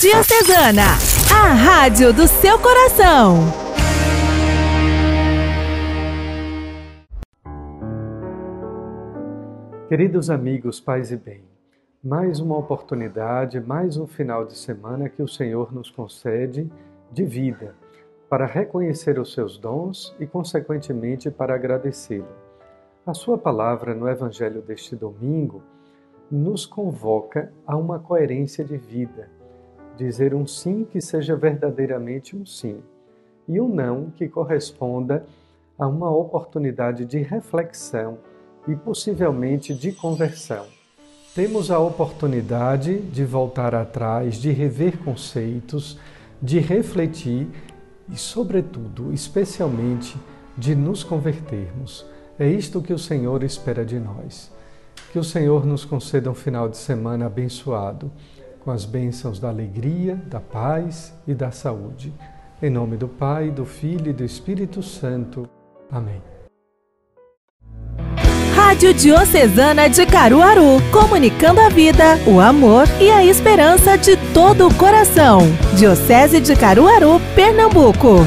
Diocesana, a rádio do seu coração. Queridos amigos, paz e bem, mais uma oportunidade, mais um final de semana que o Senhor nos concede de vida para reconhecer os seus dons e, consequentemente, para agradecê-lo. A Sua palavra no Evangelho deste domingo nos convoca a uma coerência de vida, dizer um sim que seja verdadeiramente um sim e um não que corresponda a uma oportunidade de reflexão e possivelmente de conversão. Temos a oportunidade de voltar atrás, de rever conceitos, de refletir e, sobretudo, especialmente, de nos convertermos. É isto que o Senhor espera de nós. Que o Senhor nos conceda um final de semana abençoado, com as bênçãos da alegria, da paz e da saúde. Em nome do Pai, do Filho e do Espírito Santo. Amém. Rádio Diocesana de Caruaru, comunicando a vida, o amor e a esperança de todo o coração. Diocese de Caruaru, Pernambuco.